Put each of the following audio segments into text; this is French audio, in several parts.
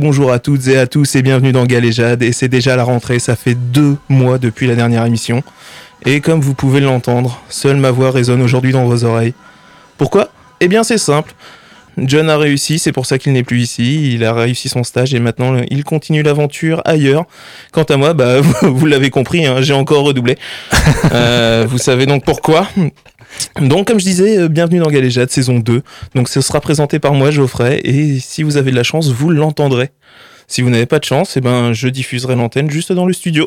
bonjour à toutes et à tous et bienvenue dans Galéjade. Et c'est déjà la rentrée, ça fait deux mois depuis la dernière émission. Et comme vous pouvez l'entendre, seule ma voix résonne aujourd'hui dans vos oreilles. Pourquoi? Eh bien c'est simple. John a réussi, c'est pour ça qu'il n'est plus ici. Il a réussi son stage et maintenant il continue l'aventure ailleurs. Quant à moi, bah, vous, l'avez compris, hein, j'ai encore redoublé. Euh, vous savez donc pourquoi? Donc, comme je disais, euh, bienvenue dans Galéjade, saison 2. Donc, ce sera présenté par moi, Geoffrey, et si vous avez de la chance, vous l'entendrez. Si vous n'avez pas de chance, eh ben, je diffuserai l'antenne juste dans le studio.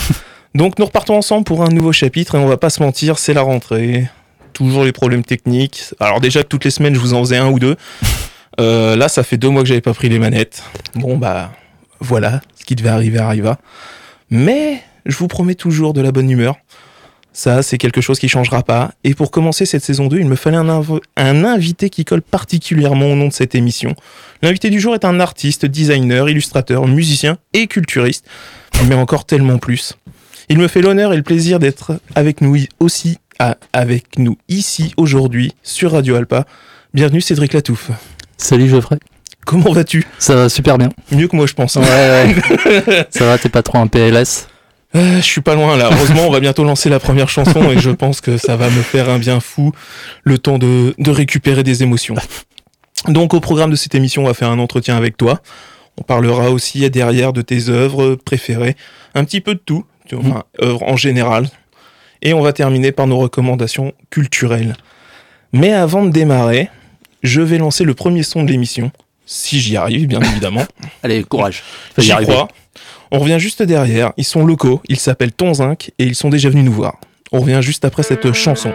Donc, nous repartons ensemble pour un nouveau chapitre, et on va pas se mentir, c'est la rentrée. Toujours les problèmes techniques. Alors, déjà toutes les semaines, je vous en faisais un ou deux. Euh, là, ça fait deux mois que j'avais pas pris les manettes. Bon, bah, voilà, ce qui devait arriver arriva. Mais, je vous promets toujours de la bonne humeur. Ça, c'est quelque chose qui changera pas. Et pour commencer cette saison 2, il me fallait un, un, invité qui colle particulièrement au nom de cette émission. L'invité du jour est un artiste, designer, illustrateur, musicien et culturiste, mais encore tellement plus. Il me fait l'honneur et le plaisir d'être avec nous aussi, avec nous ici aujourd'hui sur Radio Alpa. Bienvenue Cédric Latouffe. Salut Geoffrey. Comment vas-tu? Ça va super bien. Mieux que moi je pense. Ouais, ouais. Ça va, t'es pas trop un PLS euh, je suis pas loin là. Heureusement, on va bientôt lancer la première chanson et je pense que ça va me faire un bien fou le temps de, de récupérer des émotions. Donc au programme de cette émission, on va faire un entretien avec toi. On parlera aussi derrière de tes œuvres préférées, un petit peu de tout, enfin, œuvres en général. Et on va terminer par nos recommandations culturelles. Mais avant de démarrer, je vais lancer le premier son de l'émission, si j'y arrive, bien évidemment. Allez, courage. J'y crois. On revient juste derrière, ils sont locaux, ils s'appellent Tonzinc et ils sont déjà venus nous voir. On revient juste après cette chanson.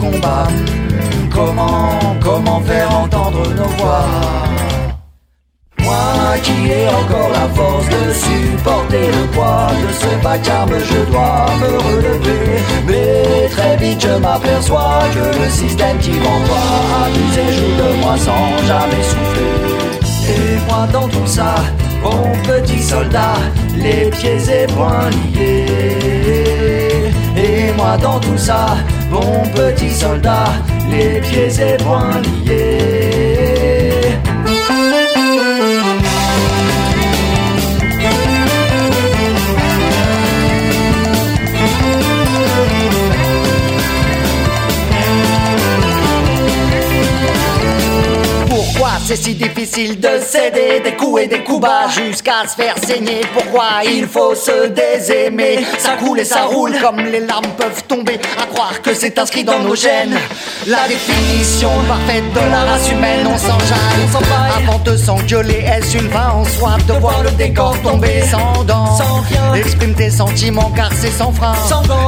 Combat Comment, comment faire entendre nos voix? Moi qui ai encore la force de supporter le poids de ce vacarme, je dois me relever. Mais très vite je m'aperçois que le système qui m'envoie abusé joue de moi sans jamais souffler. Et moi dans tout ça, bon petit soldat, les pieds et poings liés. Et moi dans tout ça, bon petit soldat, les pieds et poings liés. C'est si difficile de céder des coups et des coups bas jusqu'à se faire saigner. Pourquoi il faut se désaimer? Ça coule et ça roule comme les larmes peuvent tomber. À croire que c'est inscrit dans nos gènes. La définition parfaite de la race humaine On s'enjaille. Avant de s'engueuler Est-ce une fin en soi de voir le décor tomber? Sans dents. Exprime tes sentiments car c'est sans frein.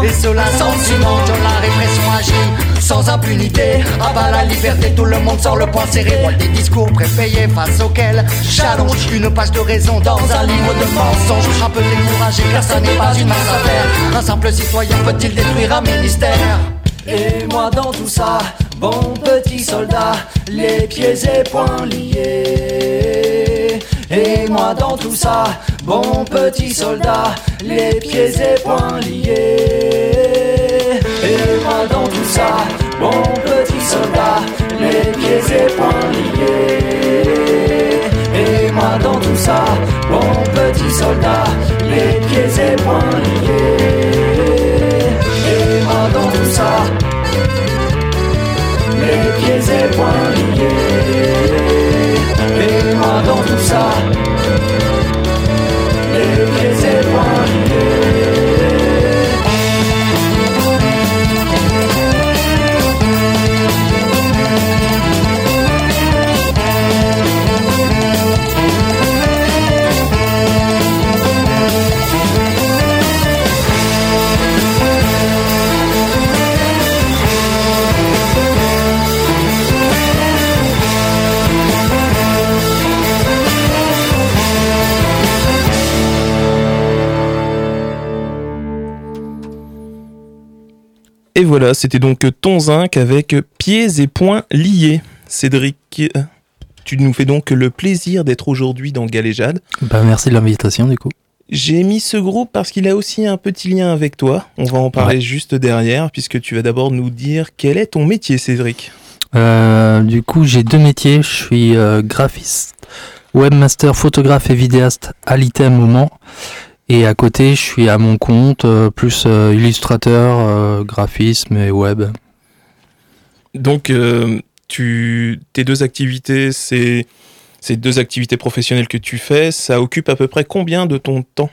Et cela sans ciment de la répression agit Sans impunité, à bas la liberté Tout le monde sort le poing serré des discours prépayé face auquel j'allonge une page de raison dans un livre de mensonges. Un peu découragé ça n'est pas une mince affaire. Un simple citoyen peut-il détruire un ministère? Et moi dans tout ça, bon petit soldat, les pieds et poings liés. Et moi dans tout ça, bon petit soldat, les pieds et poings liés. Dans tout ça, bon petit soldat, les pieds et poings liés. Et moi dans tout ça, bon petit soldat, les pieds et poings liés. Voilà, c'était donc ton zinc avec pieds et poings liés. Cédric, tu nous fais donc le plaisir d'être aujourd'hui dans Galéjade. Bah, merci de l'invitation du coup. J'ai mis ce groupe parce qu'il a aussi un petit lien avec toi. On va en parler Ouais. juste derrière, puisque tu vas d'abord nous dire quel est ton métier, Cédric. Euh, du coup, j'ai deux métiers. Je suis euh, graphiste, webmaster, photographe et vidéaste à l'ITEM Mans. Et à côté, je suis à mon compte, euh, plus euh, illustrateur, euh, graphisme et web. Donc, euh, tu, tes deux activités, c'est ces deux activités professionnelles que tu fais, ça occupe à peu près combien de ton temps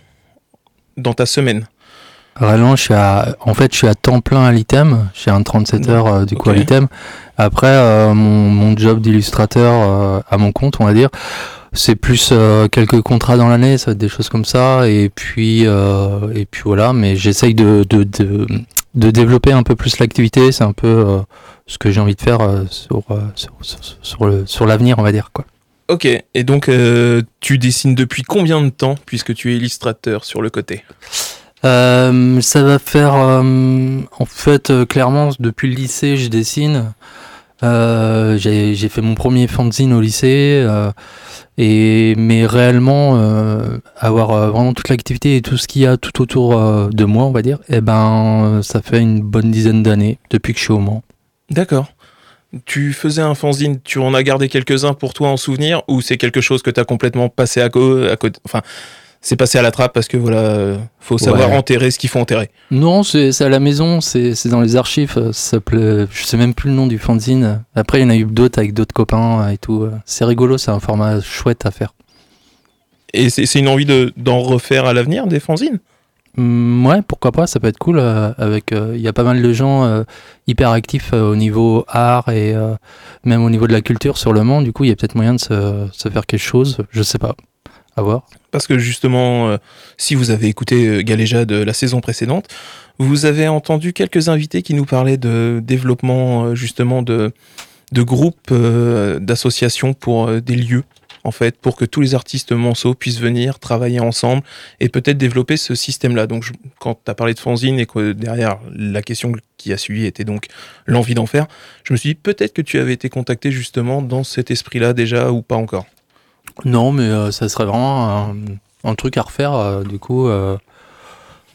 dans ta semaine? Réellement, je suis à, en fait, je suis à temps plein à l'ITEM. J'ai un 37 heures euh, du coup à l'ITEM. Après, euh, mon, mon job d'illustrateur euh, à mon compte, on va dire, c'est plus euh, quelques contrats dans l'année, ça va être des choses comme ça. Et puis, euh, et puis voilà. Mais j'essaye de, de, de, de développer un peu plus l'activité. C'est un peu euh, ce que j'ai envie de faire sur, sur, sur, sur le, sur l'avenir, on va dire quoi. Ok, et donc tu dessines depuis combien de temps, puisque tu es illustrateur sur le côté? Ça va faire, en fait, clairement, depuis le lycée, je dessine. Euh, j'ai fait mon premier fanzine au lycée, euh, et mais réellement euh, avoir vraiment toute l'activité et tout ce qu'il y a tout autour de moi, on va dire, eh ben, ça fait une bonne dizaine d'années depuis que je suis au Mans. D'accord. Tu faisais un fanzine, tu en as gardé quelques-uns pour toi en souvenir, ou c'est quelque chose que tu as complètement passé à, côté c'est passé à la trappe parce que voilà, euh, faut savoir Ouais. enterrer ce qu'il faut enterrer. Non, c'est à la maison, c'est dans les archives. euh, Ça s'appelait, je sais même plus le nom du fanzine. Après, il y en a eu d'autres avec d'autres copains et tout. euh. C'est rigolo, c'est un format chouette à faire. Et c'est une envie de- d'en refaire à l'avenir des fanzines? Hum, ouais, pourquoi pas, ça peut être cool. euh, avec, euh, il y a pas mal de gens euh, hyper actifs euh, au niveau art et euh, même au niveau de la culture sur le Mans. Du coup, il y a peut-être moyen de se, se faire quelque chose. Je sais pas. À voir. Parce que justement, euh, si vous avez écouté euh, Galéja de la saison précédente, vous avez entendu quelques invités qui nous parlaient de développement euh, justement de, groupes, d'associations pour des lieux, en fait, pour que tous les artistes manceaux puissent venir travailler ensemble et peut-être développer ce système-là. Donc, quand tu as parlé de fanzine et que derrière la question qui a suivi était donc l'envie d'en faire, je me suis dit peut-être que tu avais été contacté justement dans cet esprit-là déjà ou pas encore? Non, mais euh, ça serait vraiment un, un truc à refaire. euh, du coup, euh,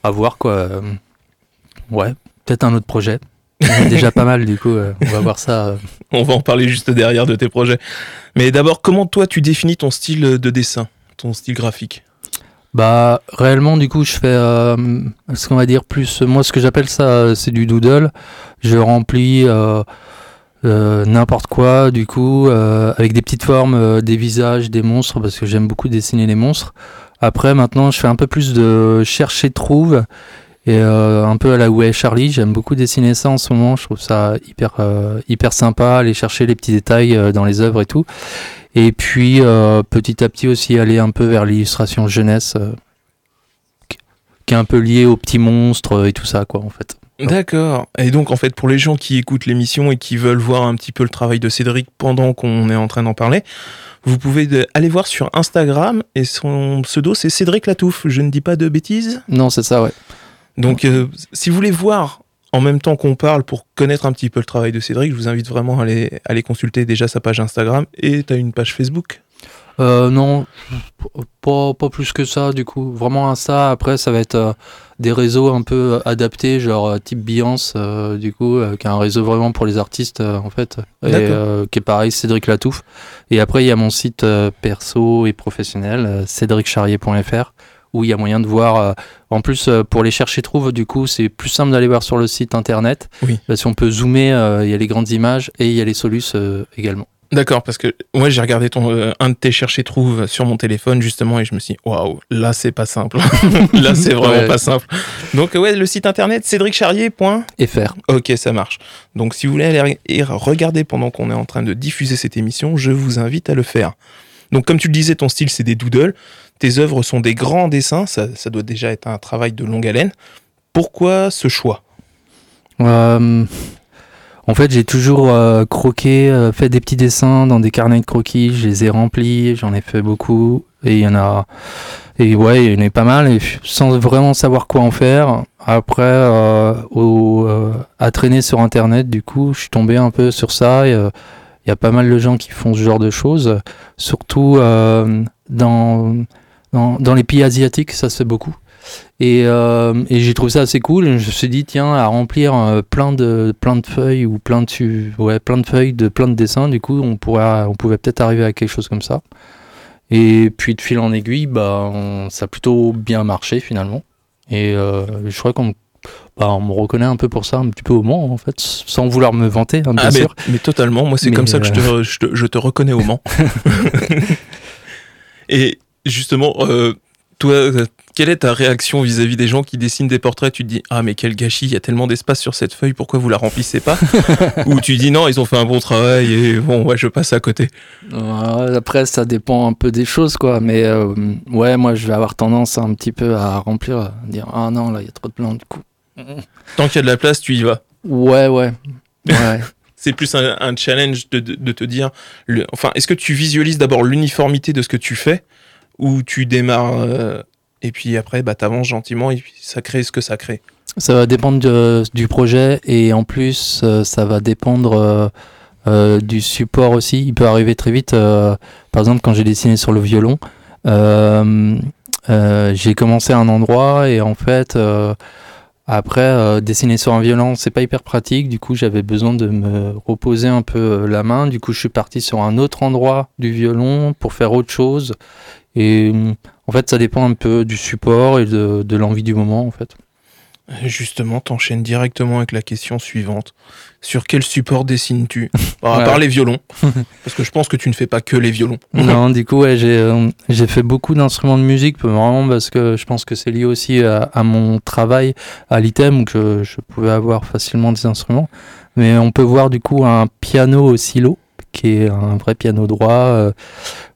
à voir quoi. ouais, peut-être un autre projet. Déjà pas mal, du coup, euh, on va voir ça. euh. On va en parler juste derrière de tes projets. Mais d'abord, comment toi tu définis ton style de dessin, ton style graphique? Bah, réellement, du coup, je fais euh, ce qu'on va dire plus. Moi, ce que j'appelle ça, c'est du doodle. Je remplis n'importe quoi, du coup, euh, avec des petites formes, euh, des visages, des monstres, parce que j'aime beaucoup dessiner les monstres. Après, maintenant, je fais un peu plus de chercher trouve. Et euh, un peu à la est Charlie, j'aime beaucoup dessiner ça en ce moment. Je trouve ça hyper, euh, hyper sympa, aller chercher les petits détails euh, dans les œuvres et tout. Et puis euh, petit à petit aussi aller un peu vers l'illustration jeunesse, euh, qui- est un peu liée aux petits monstres euh, et tout ça, quoi, en fait. D'accord. Et donc, en fait, pour les gens qui écoutent l'émission et qui veulent voir un petit peu le travail de Cédric pendant qu'on est en train d'en parler, vous pouvez de- aller voir sur Instagram et son pseudo c'est Cédric Latouffe. Je ne dis pas de bêtises. Non, c'est ça, ouais. Donc, euh, si vous voulez voir en même temps qu'on parle pour connaître un petit peu le travail de Cédric, je vous invite vraiment à aller, à aller consulter déjà sa page Instagram et tu as une page Facebook. Euh, non, pas, pas plus que ça, du coup. Vraiment Insta, après, ça va être euh, des réseaux un peu adaptés, genre euh, type Beyoncé, euh, du coup, euh, qui est un réseau vraiment pour les artistes, euh, en fait. Et euh, qui est pareil, Cédric Latouffe. Et après, il y a mon site euh, perso et professionnel, euh, cédriccharrier.fr, où il y a moyen de voir. euh, en plus, euh, pour les chercher trouve, du coup, c'est plus simple d'aller voir sur le site internet. Oui. Parce qu'on peut zoomer, euh, il y a les grandes images et il y a les solus euh, également. D'accord, parce que moi j'ai regardé ton, euh, un de tes chercher trouve sur mon téléphone justement et je me suis dit waouh, là c'est pas simple. là c'est vraiment Ouais. pas simple. Donc, euh, ouais, le site internet cédriccharrier.fr. Ok, ça marche. Donc, si vous voulez aller regarder pendant qu'on est en train de diffuser cette émission, je vous invite à le faire. Donc, comme tu le disais, ton style c'est des doodles. Tes œuvres sont des grands dessins. Ça, ça doit déjà être un travail de longue haleine. Pourquoi ce choix? Euh, en fait, j'ai toujours euh, croqué, euh, fait des petits dessins dans des carnets de croquis. Je les ai remplis, j'en ai fait beaucoup. Et il y en a. Et ouais, il y en a pas mal. Et sans vraiment savoir quoi en faire. Après, euh, au, euh, à traîner sur Internet. Du coup, je suis tombé un peu sur ça. Il y a pas mal de gens qui font ce genre de choses, surtout dans, dans, dans les pays asiatiques, ça se fait beaucoup. Et, euh, et j'ai trouvé ça assez cool. je me suis dit, tiens, à remplir euh, plein, de, plein de feuilles ou plein de, ouais, plein de feuilles de plein de dessins, du coup, on, pourrait, on pouvait peut-être arriver à quelque chose comme ça. Et puis de fil en aiguille, bah, ça a plutôt bien marché finalement. Et euh, je crois qu'on bah, on me reconnaît un peu pour ça, un petit peu au Mans en fait, sans vouloir me vanter, hein, bien ah, sûr. Mais, totalement, moi c'est comme ça que je te, euh, je, te, je te, reconnais au Mans. Et justement, euh, toi, quelle est ta réaction vis-à-vis des gens qui dessinent des portraits? Tu te dis ah mais quel gâchis, il y a tellement d'espace sur cette feuille, pourquoi vous la remplissez pas? Ou tu dis non, ils ont fait un bon travail et bon ouais je passe à côté. après ça dépend un peu des choses quoi, mais euh, ouais moi je vais avoir tendance un petit peu à remplir, à dire ah non là il y a trop de plans du coup. Tant qu'il y a de la place, tu y vas. Ouais ouais. ouais. c'est plus un, challenge de, te dire, enfin, est-ce que tu visualises d'abord l'uniformité de ce que tu fais, ou tu démarres euh, et puis après, bah, avances gentiment et puis ça crée ce que ça crée. Ça va dépendre du projet et en plus, euh, ça va dépendre euh, du support aussi. Il peut arriver très vite. par exemple, quand j'ai dessiné sur le violon, j'ai commencé à un endroit et en fait, après, dessiner sur un violon, c'est pas hyper pratique. Du coup, j'avais besoin de me reposer un peu la main. Du coup, je suis parti sur un autre endroit du violon pour faire autre chose. Et en fait, ça dépend un peu du support et de, de l'envie du moment, en fait. Justement, t'enchaînes directement avec la question suivante. Sur quel support dessines-tu? À part les violons. parce que je pense que tu ne fais pas que les violons. non, du coup, ouais, j'ai euh, j'ai fait beaucoup d'instruments de musique, vraiment parce que je pense que c'est lié aussi à, mon travail à l'item, je, je pouvais avoir facilement des instruments. Mais on peut voir du coup un piano au silo, qui est un vrai piano droit. Euh,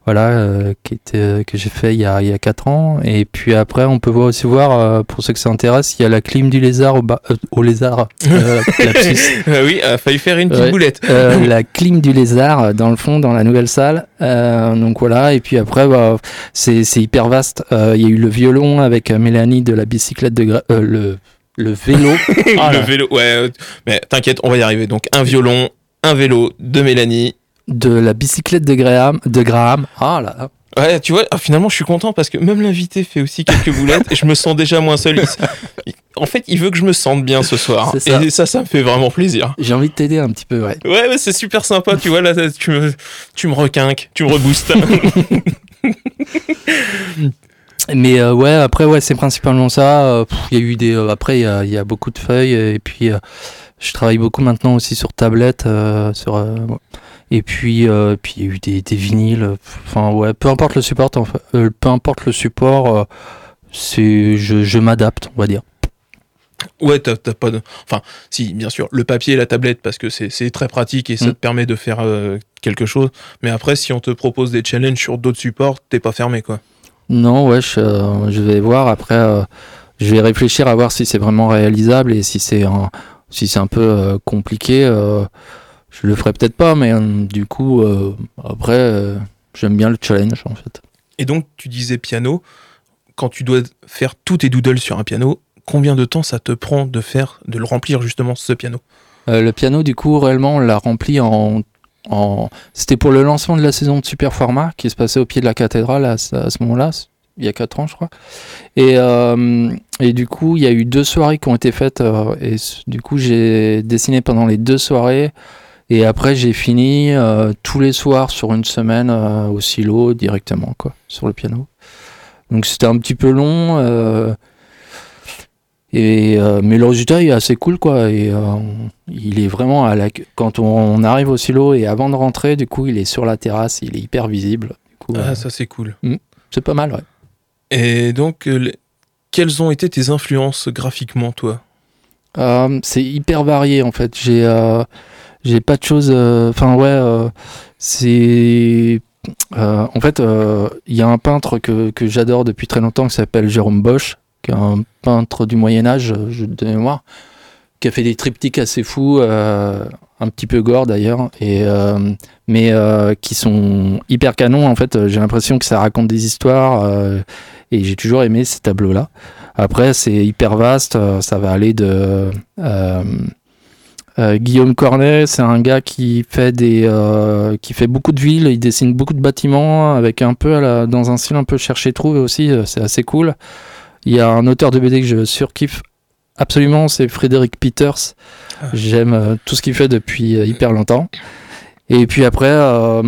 voilà, euh, qui était, euh, que j'ai fait il y, a, il y a 4 ans. Et puis après, on peut aussi voir, euh, pour ceux que ça intéresse, il y a la clim du lézard au, au lézard. oui, a failli faire une petite boulette. la clim du lézard, dans le fond, dans la nouvelle salle. donc voilà, et puis après, bah, c'est hyper vaste. Il y a eu le violon avec Mélanie de la bicyclette de... le, le vélo. le vélo, ouais. Mais t'inquiète, on va y arriver. Donc un violon, un vélo de Mélanie de la bicyclette de Graham. De Graham. Ah là Ouais, tu vois, ah, finalement, je suis content parce que même l'invité fait aussi quelques boulettes et je me sens déjà moins seul. En fait, il veut que je me sente bien ce soir. Et ça, ça me fait vraiment plaisir. J'ai envie de t'aider un petit peu, ouais. Ouais, c'est super sympa. Tu vois, là, tu me, tu me requinques, tu me reboostes. Mais euh, ouais, après, ouais, c'est principalement ça. Euh, il y a eu des. Euh, après, il y a, beaucoup de feuilles et puis je travaille beaucoup maintenant aussi sur tablette. sur et puis, euh, puis il y a eu des, des, vinyles. Enfin, ouais, peu importe le support, euh, peu importe le support, euh, c'est, je, je m'adapte, on va dire. Ouais, t'as, pas de. Enfin, si, bien sûr, le papier et la tablette, parce que c'est, très pratique et ça mm. te permet de faire quelque chose. Mais après, si on te propose des challenges sur d'autres supports, t'es pas fermé, quoi. Non, ouais, je, je vais voir. Après, je vais réfléchir à voir si c'est vraiment réalisable et si c'est un, si c'est un peu compliqué je le ferai peut-être pas, mais euh, du coup, euh, après, euh, j'aime bien le challenge en fait. Et donc, tu disais piano. Quand tu dois faire tous tes doodles sur un piano, combien de temps ça te prend de faire, de le remplir justement ce piano? Le piano, du coup, réellement, on l'a rempli en en... C'était pour le lancement de la saison de Super Format qui se passait au pied de la cathédrale à, ce moment-là, il y a 4 ans, je crois. Et, et du coup, il y a eu deux soirées qui ont été faites. et du coup, j'ai dessiné pendant les deux soirées et après, j'ai fini euh, tous les soirs sur une semaine euh, au silo directement, quoi, sur le piano. Donc c'était un petit peu long. Euh, et, mais le résultat est assez cool, quoi. Et il est vraiment à la... Quand on, arrive au silo et avant de rentrer, du coup, il est sur la terrasse, il est hyper visible. ah, ça c'est cool. Hmm, c'est pas mal, ouais. Et donc, quelles ont été tes influences graphiquement, toi? C'est hyper varié, en fait. J'ai j'ai pas de choses. Euh, enfin, ouais, euh, c'est. Euh, en fait, il y a un peintre que, que j'adore depuis très longtemps qui s'appelle Jérôme Bosch, qui est un peintre du Moyen-Âge, de mémoire, qui a fait des triptyques assez fous, un petit peu gore d'ailleurs, et mais qui sont hyper canons. En fait, j'ai l'impression que ça raconte des histoires, et j'ai toujours aimé ces tableaux-là. Après, c'est hyper vaste, ça va aller de Guillaume Cornet, c'est un gars qui fait des, euh, qui fait beaucoup de villes, il dessine beaucoup de bâtiments avec un peu la- dans un style un peu chercher trouver aussi, euh, c'est assez cool. Il y a un auteur de BD que je surkiffe absolument, c'est Frédéric Peters. Ah. J'aime euh, tout ce qu'il fait depuis euh, hyper longtemps. Et puis après, euh,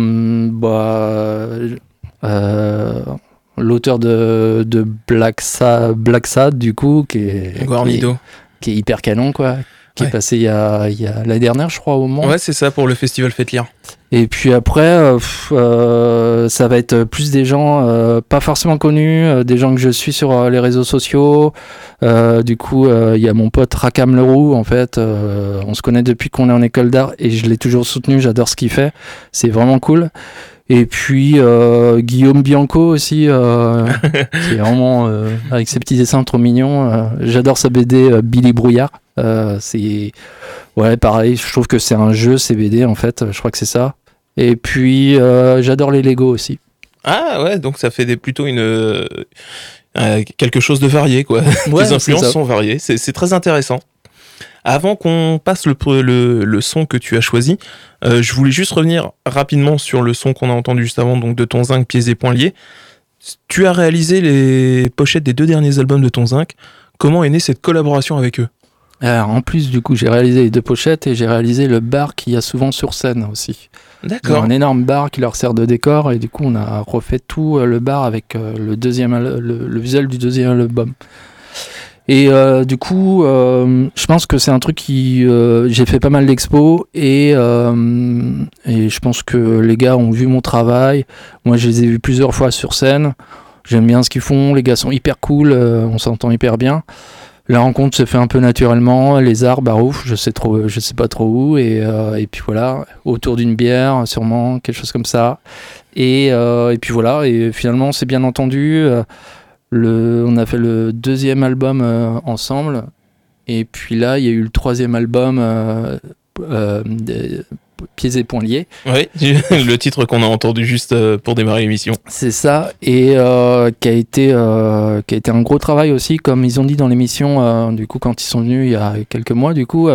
bah, euh, l'auteur de, de Black, Sa Black Sad, du coup, qui est, qui est, Guarnido. qui est hyper canon, quoi. Qui Ouais. est passé il y a, il y a l'année dernière, je crois, au moment. Ouais, c'est ça pour le festival Faites lire. Et puis après, euh, pff, euh, ça va être plus des gens euh, pas forcément connus, des gens que je suis sur les réseaux sociaux. Du coup, il y a mon pote Rakam Leroux, en fait. on se connaît depuis qu'on est en école d'art et je l'ai toujours soutenu, j'adore ce qu'il fait. C'est vraiment cool. Et puis euh, Guillaume Bianco aussi, euh, qui est vraiment euh, avec ses petits dessins trop mignons. j'adore sa BD Billy Brouillard. C'est ouais pareil, je trouve que c'est un jeu ces BD en fait. Je crois que c'est ça. Et puis j'adore les Lego aussi. Ah ouais, donc ça fait des, plutôt une euh, quelque chose de varié quoi. Ouais, Les influences sont variées, c'est très intéressant. Avant qu'on passe le, le, le son que tu as choisi, euh, je voulais juste revenir rapidement sur le son qu'on a entendu juste avant, donc de ton zinc, pieds et poings liés. Tu as réalisé les pochettes des deux derniers albums de ton zinc. Comment est née cette collaboration avec eux? Alors, en plus du coup j'ai réalisé les deux pochettes et j'ai réalisé le bar qu'il y a souvent sur scène aussi. D'accord. un énorme bar qui leur sert de décor et du coup on a refait tout euh, le bar avec euh, le deuxième le visuel du deuxième album. Et euh, du coup, euh, je pense que c'est un truc qui euh, j'ai fait pas mal d'expos et et je pense que les gars ont vu mon travail. Moi, je les ai vus plusieurs fois sur scène. J'aime bien ce qu'ils font. Les gars sont hyper cool. on s'entend hyper bien. La rencontre se fait un peu naturellement. Les arts, bah ouf, je sais trop, je sais pas trop où. Et, et puis voilà, autour d'une bière, sûrement quelque chose comme ça. Et, et puis voilà. Et finalement, c'est bien entendu. Le, on a fait le deuxième album euh, ensemble. Et puis là, il y a eu le troisième album, euh, euh, des- Pieds et poings liés. Oui, le titre qu'on a entendu juste pour démarrer l'émission. C'est ça, et qui, a été, qui a été un gros travail aussi, comme ils ont dit dans l'émission, du coup, quand ils sont venus il y a quelques mois, du coup,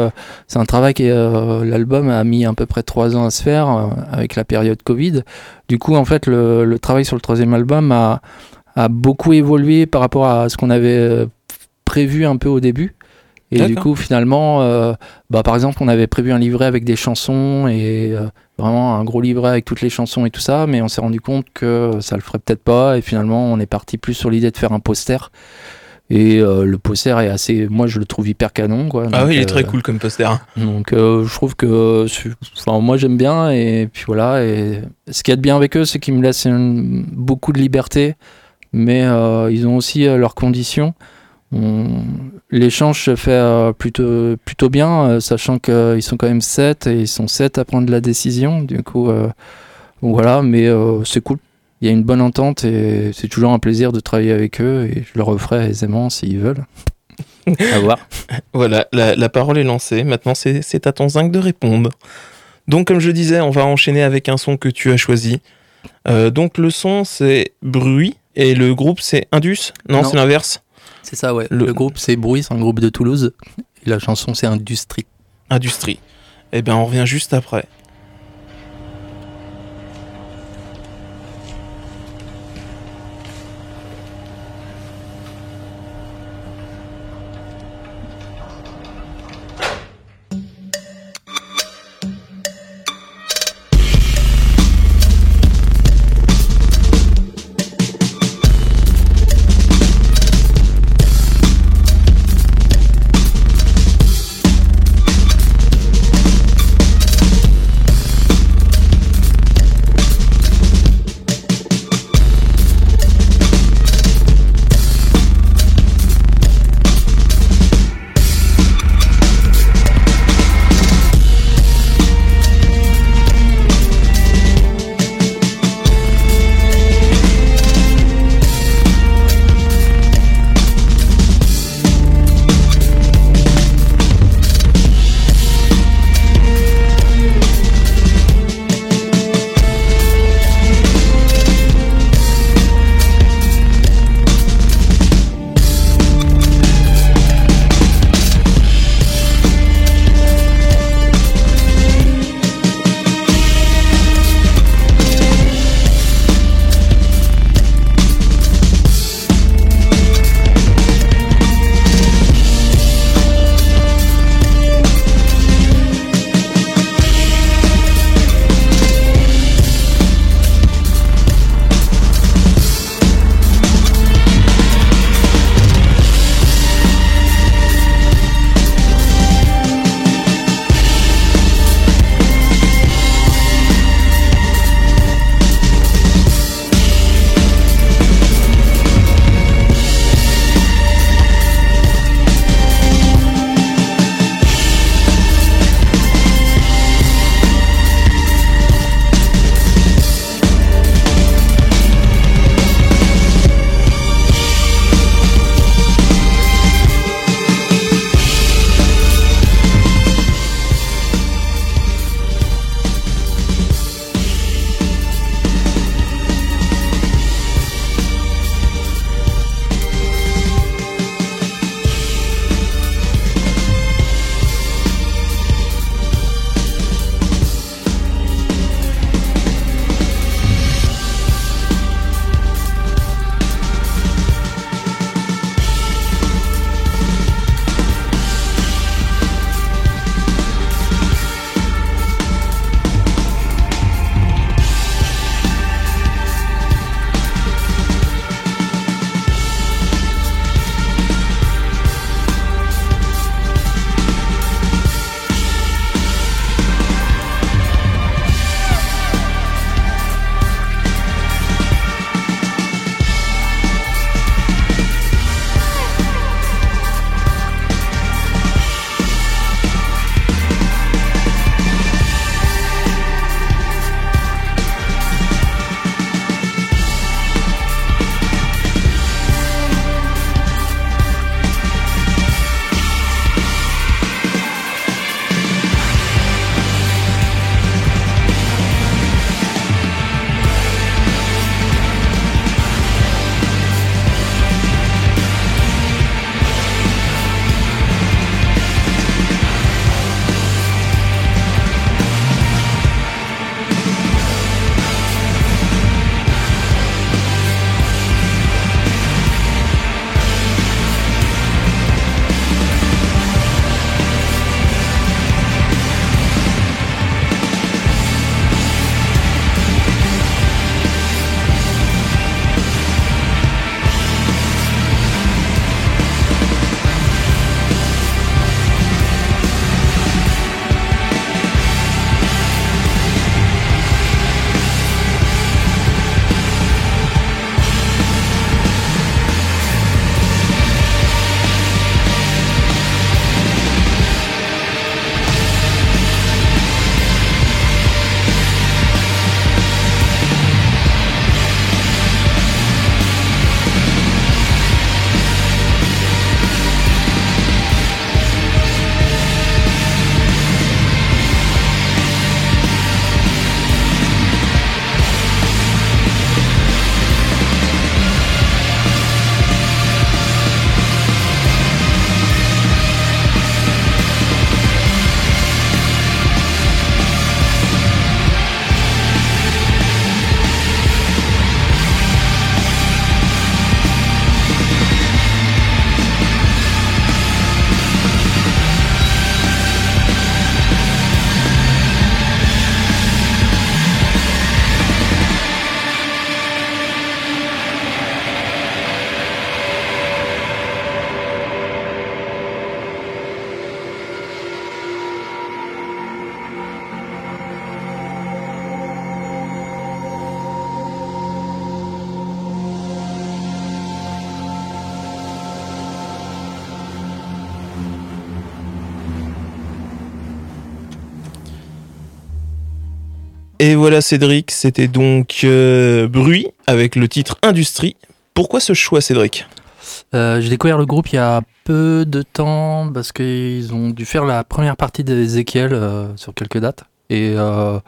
c'est un travail qui, euh, l'album a mis à peu près trois ans à se faire, avec la période Covid. Du coup, en fait, le, le travail sur le troisième album a, a beaucoup évolué par rapport à ce qu'on avait euh, prévu un peu au début. Et du coup, finalement, euh, bah, par exemple, on avait prévu un livret avec des chansons et euh, vraiment un gros livret avec toutes les chansons et tout ça, mais on s'est rendu compte que ça le ferait peut-être pas. Et finalement, on est parti plus sur l'idée de faire un poster. Et euh, le poster est assez, moi, je le trouve hyper canon, quoi. Ah Donc, oui, il est très cool comme poster. donc euh, je trouve que enfin, moi j'aime bien et puis voilà et ce qu'il y a de bien avec eux c'est qu'ils me laissent une- beaucoup de liberté mais euh, ils ont aussi euh, leurs conditions. On- L'échange se fait euh, plutôt, plutôt bien euh, sachant qu'ils sont quand même 7 et ils sont 7 à prendre la décision du coup euh, voilà mais euh, c'est cool. Il y a une bonne entente et c'est toujours un plaisir de travailler avec eux et je le referai aisément s'ils veulent. à voir. Voilà, la, la parole est lancée. Maintenant, c'est c'est à ton zinc de répondre. Donc, comme je disais, on va enchaîner avec un son que tu as choisi. Euh, donc, le son, c'est Bruit. Et le groupe, c'est Indus Non, Non. c'est l'inverse. C'est ça, ouais. Le- Le, groupe, c'est Bruit, c'est un groupe de Toulouse. Et la chanson, c'est Industrie. Industrie. Eh bien, on revient juste après. Et voilà Cédric, c'était donc euh, Bruit avec le titre Industrie. Pourquoi ce choix Cédric? Euh, J'ai découvert le groupe il y a peu de temps parce qu'ils ont dû faire la première partie d'Ezekiel euh, sur quelques dates. Et euh,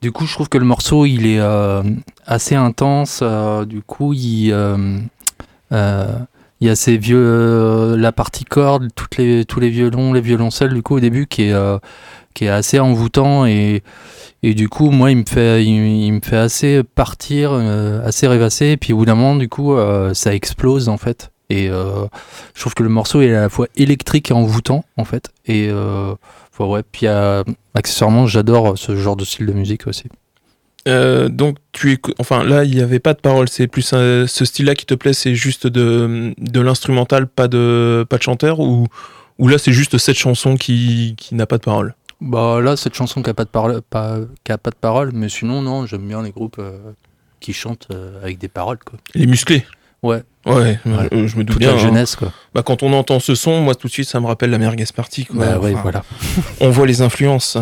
du coup, je trouve que le morceau il est assez intense. du coup, il, y a ces vieux, la partie corde, toutes les, tous les violons, les violoncelles du coup au début qui est, qui est assez envoûtant et, et du coup moi il me fait, il, me fait assez partir, euh, assez rêvasser. Et puis au bout d'un moment du coup euh, ça explose en fait. Et euh, je trouve que le morceau est à la fois électrique et envoûtant en fait. Et enfin, ouais, puis accessoirement j'adore ce genre de style de musique aussi. Donc tu écou- enfin là il n'y avait pas de parole, c'est plus ce style-là qui te plaît, c'est juste de, de l'instrumental, pas de pas de chanteur ou ou là c'est juste cette chanson qui, qui n'a pas de parole. Bah là, cette chanson qui a pas de parole, pas, qui a pas de parole, mais sinon non, j'aime bien les groupes euh, qui chantent euh, avec des paroles quoi. Les musclés. Ouais, Ouais, Ouais. euh, je me doute toute bien. la hein. jeunesse quoi. Bah, quand on entend ce son, moi tout de suite ça me rappelle la merguez party. Quoi. Bah ouais, Enfin, voilà. On voit les influences.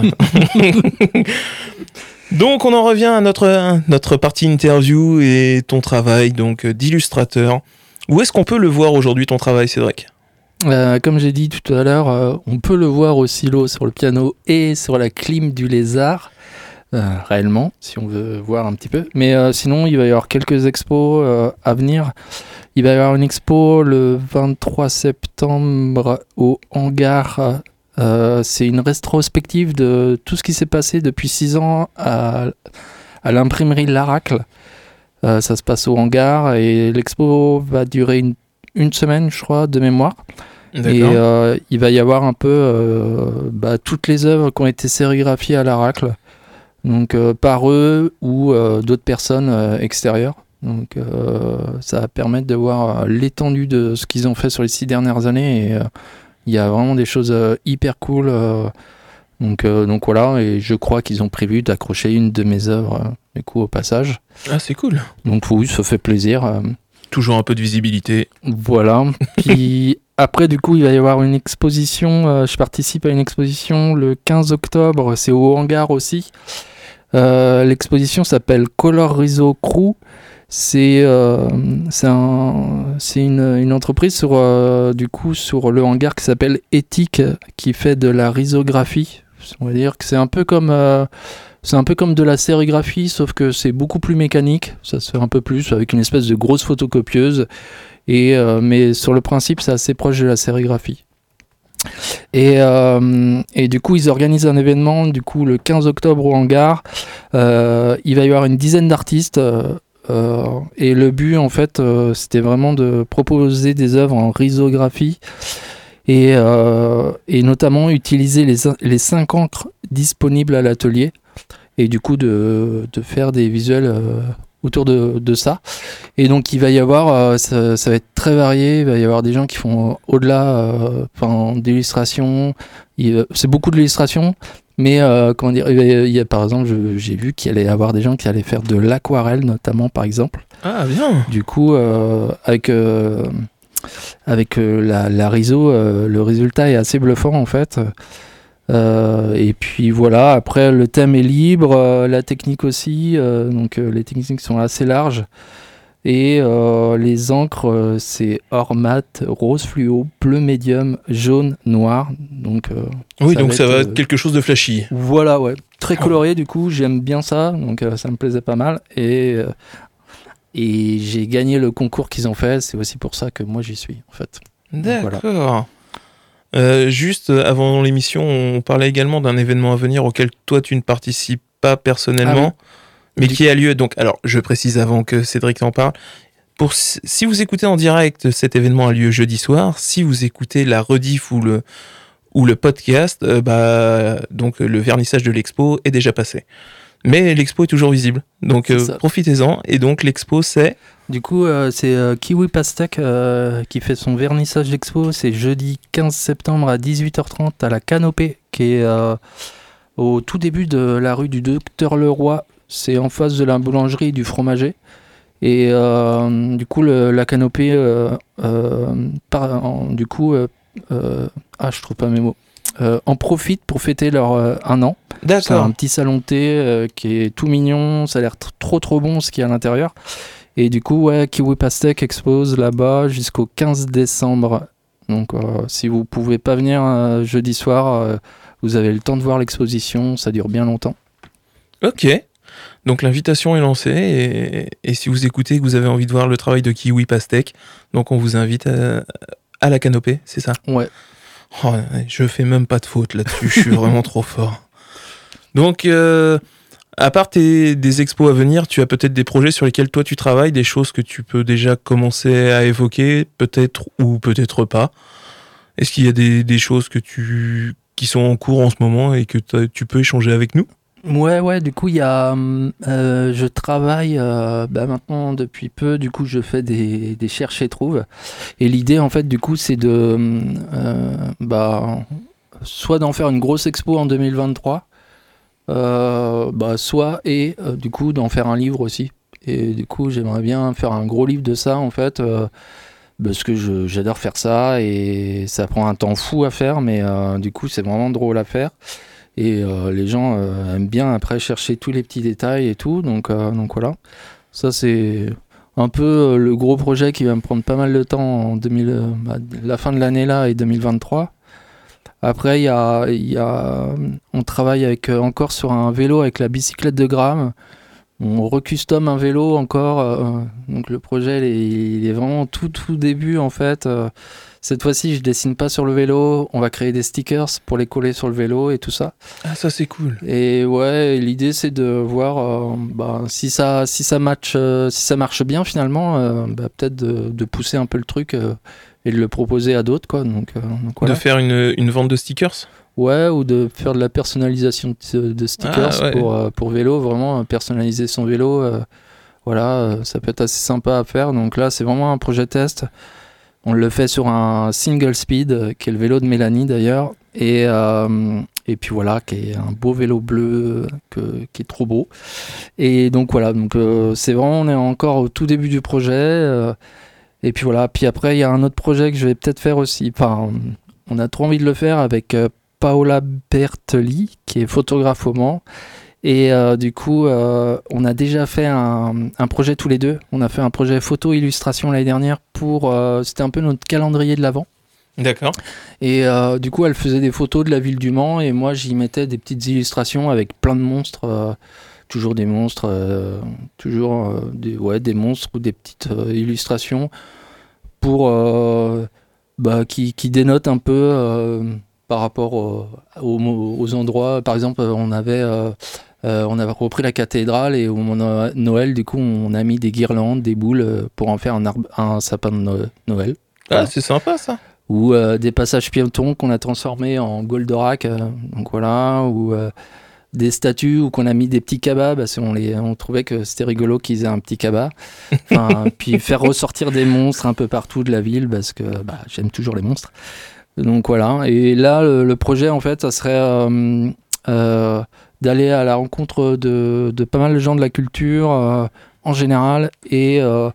donc on en revient à notre, notre partie interview et ton travail donc d'illustrateur. Où est-ce qu'on peut le voir aujourd'hui ton travail Cédric? Euh, comme j'ai dit tout à l'heure, euh, on peut le voir au silo sur le piano et sur la clim du lézard. euh, réellement, si on veut voir un petit peu. Mais sinon, il va y avoir quelques expos à venir. Il va y avoir une expo le 23 septembre au hangar. C'est une rétrospective de tout ce qui s'est passé depuis 6 ans à, à l'imprimerie Laracle. Ça se passe au hangar et l'expo va durer une, une semaine, je crois, de mémoire. Et euh, il va y avoir un peu euh, bah, toutes les œuvres qui ont été sérigraphiées à l'Aracle, donc euh, par eux ou d'autres personnes extérieures. Donc ça va permettre de voir l'étendue de ce qu'ils ont fait sur les six dernières années. Et il y a vraiment des choses hyper cool. donc, donc voilà, et je crois qu'ils ont prévu d'accrocher une de mes œuvres du coup au passage. Ah c'est cool. Donc oui, ça fait plaisir. Toujours un peu de visibilité. voilà. Puis après, du coup, il va y avoir une exposition. euh, je participe à une exposition le 15 octobre. C'est au hangar aussi. Euh, L'exposition s'appelle Color Riso Crew. C'est euh, un- une, une entreprise sur, du coup, sur le hangar qui s'appelle Ethic, qui fait de la risographie. On va dire que c'est un peu comme c'est un peu comme de la sérigraphie, sauf que c'est beaucoup plus mécanique. Ça se fait un peu plus avec une espèce de grosse photocopieuse. Et, euh, mais sur le principe, c'est assez proche de la sérigraphie. Et, euh, et du coup, ils organisent un événement du coup le 15 octobre au hangar. Euh, il va y avoir une dizaine d'artistes. et le but, en fait, c'était vraiment de proposer des œuvres en risographie et, et notamment utiliser les, les cinq encres disponibles à l'atelier et du coup de, de faire des visuels euh, autour de, de ça. Et donc il va y avoir, euh, ça, ça va être très varié, il va y avoir des gens qui font au-delà euh, enfin, d'illustration, Il- c'est beaucoup de l'illustration, mais euh, comment dire, il y a- par exemple, j'ai vu qu'il allait y avoir des gens qui allaient faire de l'aquarelle notamment par exemple. Ah bien. Du coup, euh, avec, euh, avec la, la RISO, le résultat est assez bluffant en fait. Euh, et puis voilà, après le thème est libre, euh, la technique aussi, euh, donc les techniques sont assez larges. Et les encres, c'est or mat, rose fluo, bleu médium, jaune, noir. Donc Oui Ça donc va ça être, va être quelque chose de flashy. voilà, ouais. Très coloré, du coup, j'aime bien ça, donc ça me plaisait pas mal. Et, et j'ai gagné le concours qu'ils ont fait, c'est aussi pour ça que moi j'y suis, en fait. D'accord. Euh, juste euh, avant l'émission, on parlait également d'un événement à venir auquel toi tu ne participes pas personnellement, mais Du- qui a lieu. Donc, alors, je précise avant que Cédric t'en parle. Pour si vous écoutez en direct, cet événement a lieu jeudi soir. Si vous écoutez la rediff ou le ou le podcast, euh, bah donc le vernissage de l'expo est déjà passé. Mais l'expo est toujours visible, donc euh, profitez-en. Et donc l'expo c'est Du coup, euh, c'est euh, Kiwi Pastek euh, qui fait son vernissage d'expo. C'est jeudi 15 septembre à 18h30 à la Canopée, qui est au tout début de la rue du Docteur Leroy. C'est en face de la boulangerie du fromager. Et du coup, le- la Canopée, par- en- du coup, ah, je trouve pas mes mots. Euh, en profitent pour fêter leur euh, un an. C'est un D'accord. petit salon de thé euh, qui est tout mignon, ça a l'air tr- trop trop bon ce qu'il y a à l'intérieur. Et du coup, ouais, Kiwi Pastèque expose là-bas jusqu'au 15 décembre. Donc si vous pouvez pas venir jeudi soir, vous avez le temps de voir l'exposition, ça dure bien longtemps. Ok. Donc l'invitation est lancée et, et si vous écoutez que vous avez envie de voir le travail de Kiwi Pastèque, donc on vous invite à, à la canopée, c'est ça? Ouais. Oh, Je fais même pas de faute là-dessus, je suis vraiment trop fort. Donc, euh, à part tes, des expos à venir, tu as peut-être des projets sur lesquels toi tu travailles, des choses que tu peux déjà commencer à évoquer, peut-être ou peut-être pas. Est-ce qu'il y a des, choses que tu, qui sont en cours en ce moment et que tu peux échanger avec nous? Ouais, ouais, du coup, il y a. hum, euh, je travaille euh, bah, maintenant depuis peu, du coup, je fais des, des cherches et trouves. Et l'idée, en fait, du coup, c'est de. hum, euh, bah, soit d'en faire une grosse expo en 2023, euh, bah, soit, et du coup, d'en faire un livre aussi. Et du coup, j'aimerais bien faire un gros livre de ça, en fait. parce que j'adore faire ça et ça prend un temps fou à faire, mais du coup, c'est vraiment drôle à faire. Et euh, les gens euh, aiment bien après chercher tous les petits détails et tout. Donc, euh, donc voilà. Ça, c'est un peu le gros projet qui va me prendre pas mal de temps en 2000, euh, bah, la fin de l'année là et 2023. Après, y a, y a, on travaille avec, encore sur un vélo avec la bicyclette de Gram. On recustome un vélo encore. donc le projet, il est, vraiment tout, tout début en fait. Cette fois-ci, je dessine pas sur le vélo. On va créer des stickers pour les coller sur le vélo et tout ça. Ah, ça c'est cool. Et ouais, l'idée c'est de voir euh, bah, si ça si ça match euh, si ça marche bien finalement, euh, bah, peut-être de, de pousser un peu le truc et de le proposer à d'autres quoi. Donc, donc voilà. De faire une, une vente de stickers? Ouais, ou de faire de la personnalisation de, de stickers Ah, ouais. pour, pour vélo, vraiment personnaliser son vélo. voilà, ça peut être assez sympa à faire. Donc là, c'est vraiment un projet test. On le fait sur un single speed, euh, qui est le vélo de Mélanie d'ailleurs. Et, euh, et puis voilà, qui est un beau vélo bleu, qui est trop beau. Et donc voilà, donc euh, c'est on est encore au tout début du projet. et puis voilà, puis après, il y a un autre projet que je vais peut-être faire aussi. On a trop envie de le faire avec Paola Bertoli, qui est photographe au Mans. Et euh, du coup, euh, on a déjà fait un, un projet tous les deux. On a fait un projet photo-illustration l'année dernière pour. euh, C'était un peu notre calendrier de l'avant. D'accord. Et du coup, elle faisait des photos de la ville du Mans et moi, j'y mettais des petites illustrations avec plein de monstres. toujours des monstres, toujours des, ouais, des monstres ou des petites illustrations pour bah, qui, qui dénotent un peu par rapport au- aux, aux endroits. Par exemple, on avait euh, euh, on avait repris la cathédrale et au moment de Noël, du coup, on a mis des guirlandes, des boules euh, pour en faire un, arbre, un sapin de No- Noël Ah, c'est sympa ça. ou euh, des passages piétons qu'on a transformés en Goldorak, euh, donc voilà, ou des statues ou qu'on a mis des petits cabas parce qu'on les, on trouvait que c'était rigolo qu'ils aient un petit cabas. Enfin, puis faire ressortir des monstres un peu partout de la ville parce que bah, j'aime toujours les monstres. Donc voilà. Et là, le, le projet en fait, ça serait euh, euh, d'aller à la rencontre de, de pas mal de gens de la culture euh, en général et euh,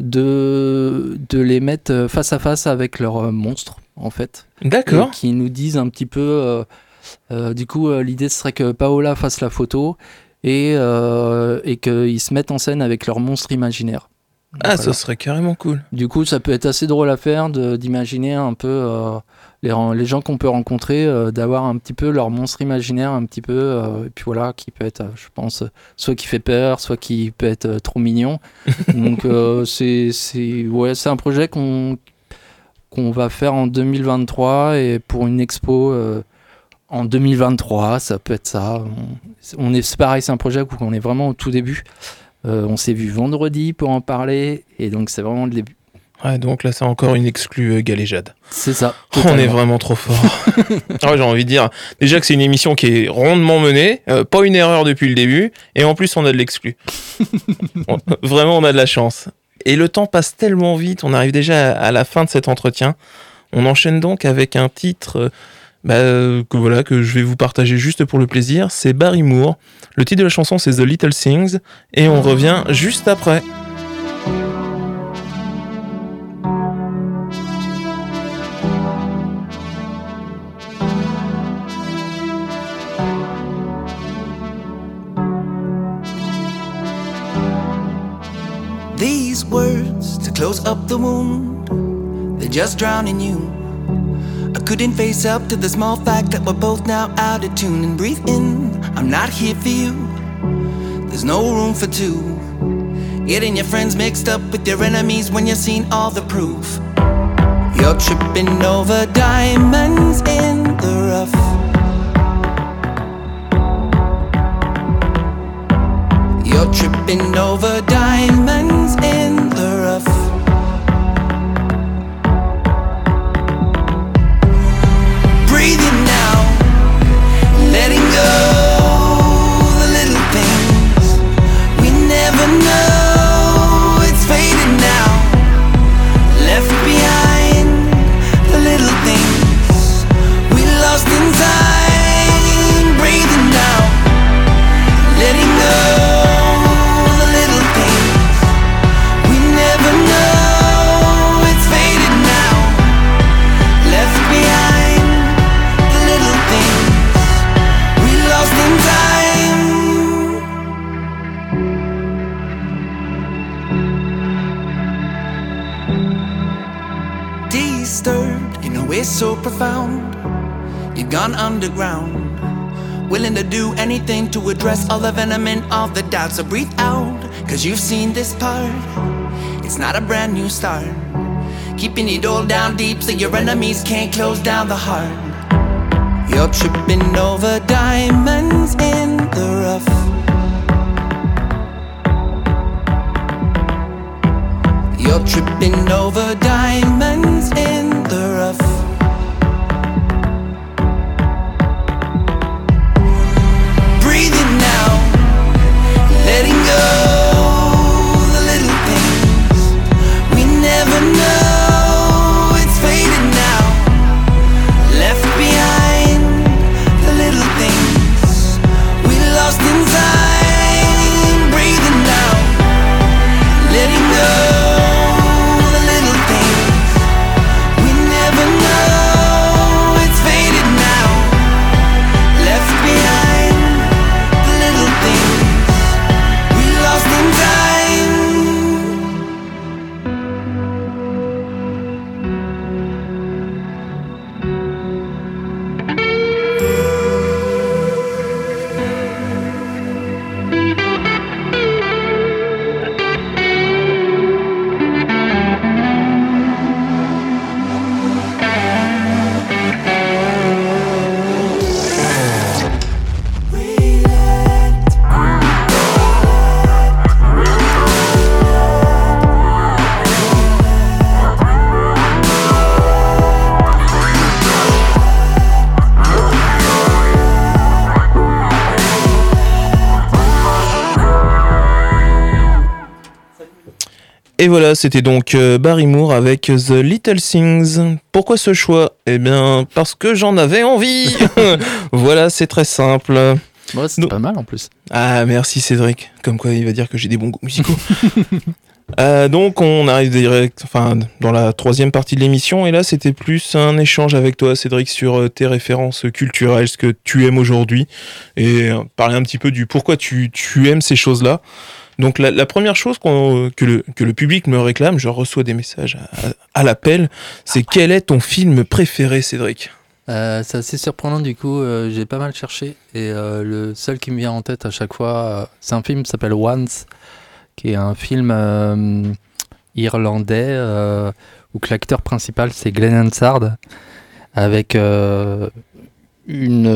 de, de les mettre face à face avec leurs euh, monstres en fait D'accord. qui nous disent un petit peu. euh, euh, du coup, euh, l'idée serait que Paola fasse la photo et, euh, et qu'ils se mettent en scène avec leur monstre imaginaire. Ah, Voilà. ça serait carrément cool. Du coup, ça peut être assez drôle à faire d'imaginer un peu euh, les, gens qu'on peut rencontrer, euh, d'avoir un petit peu leur monstre imaginaire, un petit peu, euh, et puis voilà, qui peut être, euh, je pense, soit qui fait peur, soit qui peut être trop mignon. Donc, c'est c'est- ouais, c'est un projet qu'on qu'on va faire en 2023 et pour une expo en 2023, ça peut être ça. On, on est c'est pareil, c'est un projet où on est vraiment au tout début. Euh, on s'est vu vendredi pour en parler et donc c'est vraiment le début. Ouais, donc là, c'est encore une exclue euh, galéjade. C'est ça. On est vraiment trop fort. Ah J'ai envie de dire, déjà que c'est une émission qui est rondement menée, euh, pas une erreur depuis le début, et en plus on a de l'exclu. On- vraiment, on a de la chance. Et le temps passe tellement vite, on arrive déjà à, la fin de cet entretien. On enchaîne donc avec un titre euh, bah, euh, que voilà que je vais vous partager juste pour le plaisir. C'est Barry Moore. Le titre de la chanson c'est The Little Things, et on revient juste après. Close up the wound—they're just drown in you. I couldn't face up to the small fact that we're both now out of tune and breathe in. I'm not here for you. There's no room for two. Getting your friends mixed up with your enemies when you've seen all the proof. You're tripping over diamonds in the rough. You're tripping over diamonds in the rough. Profound. You've gone underground. Willing to do anything to address all the venom and all the doubts. So breathe out, cause you've seen this part. It's not a brand new start. Keeping it all down deep so your enemies can't close down the heart. You're tripping over diamonds in the rough. You're tripping over diamonds in the rough. Et voilà, c'était donc euh, Barry Moore avec The Little Things. Pourquoi ce choix? Eh bien, parce que j'en avais envie. voilà, c'est très simple. Ouais, c'est pas mal en plus. Ah, merci Cédric. Comme quoi, il va dire que j'ai des bons goûts musicaux. Euh, donc, on arrive direct, enfin, dans la troisième partie de l'émission, et là, c'était plus un échange avec toi, Cédric, sur euh, tes références culturelles, ce que tu aimes aujourd'hui, et euh, parler un petit peu du pourquoi tu, tu aimes ces choses-là. Donc, la, la première chose que, le, que le public me réclame, je reçois des messages à, à l'appel, c'est quel est ton film préféré, Cédric? Euh, c'est assez surprenant du coup, euh, j'ai pas mal cherché et euh, le seul qui me vient en tête à chaque fois, c'est un film qui s'appelle Once, qui est un film irlandais où l'acteur principal c'est Glenn Hansard avec euh, une,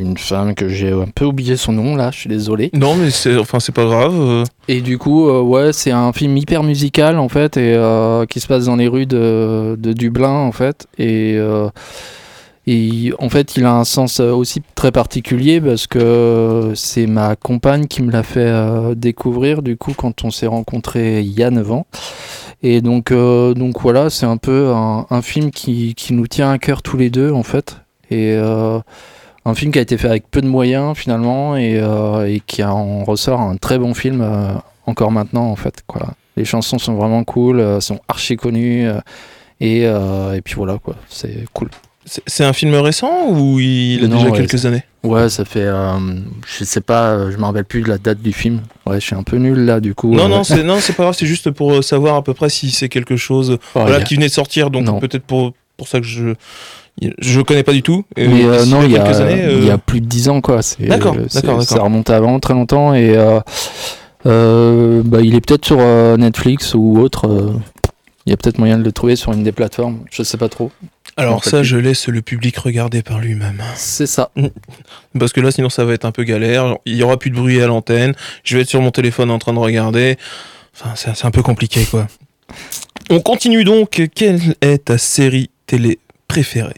une femme que j'ai un peu oublié son nom là, je suis désolé. Non, mais c'est enfin, c'est pas grave. euh, Et du coup, euh, ouais, c'est un film hyper musical en fait, et euh, qui se passe dans les rues de, de Dublin en fait. Et, euh, et en fait, il a un sens aussi très particulier parce que c'est ma compagne qui me l'a fait découvrir du coup quand on s'est rencontrés il y a 9 ans. Et donc, euh, donc voilà, c'est un peu un, un film qui, qui nous tient à cœur tous les deux en fait. Et euh, un film qui a été fait avec peu de moyens finalement et, euh, et qui en ressort un très bon film euh, encore maintenant en fait. Quoi. Les chansons sont vraiment cool, sont archi connues et, et puis voilà quoi, c'est cool. C'est un film récent ou il a Non, déjà ouais, quelques années? Ouais, ça fait. euh, je sais pas, je me rappelle plus de la date du film. Ouais, je suis un peu nul là, du coup. Non, euh, non, c'est non, c'est pas grave, c'est juste pour savoir à peu près si c'est quelque chose voilà, a- qui venait de sortir, donc peut-être pour, pour ça que je je connais pas du tout. Mais euh, s'il non, il y, a, quelques années, euh, il y a plus de 10 ans, quoi. C'est- D'accord, c'est- d'accord, d'accord. Ça remonte à avant très longtemps et euh, euh, bah, il est peut-être sur euh, Netflix ou autre. euh, Il y a peut-être moyen de le trouver sur une des plateformes. Je sais pas trop. Alors ça, je laisse le public regarder par lui-même. C'est ça. Parce que là, sinon, ça va être un peu galère. Il y aura plus de bruit à l'antenne. Je vais être sur mon téléphone en train de regarder. Enfin, c'est c'est un peu compliqué, quoi. On continue donc. Quelle est ta série télé préférée?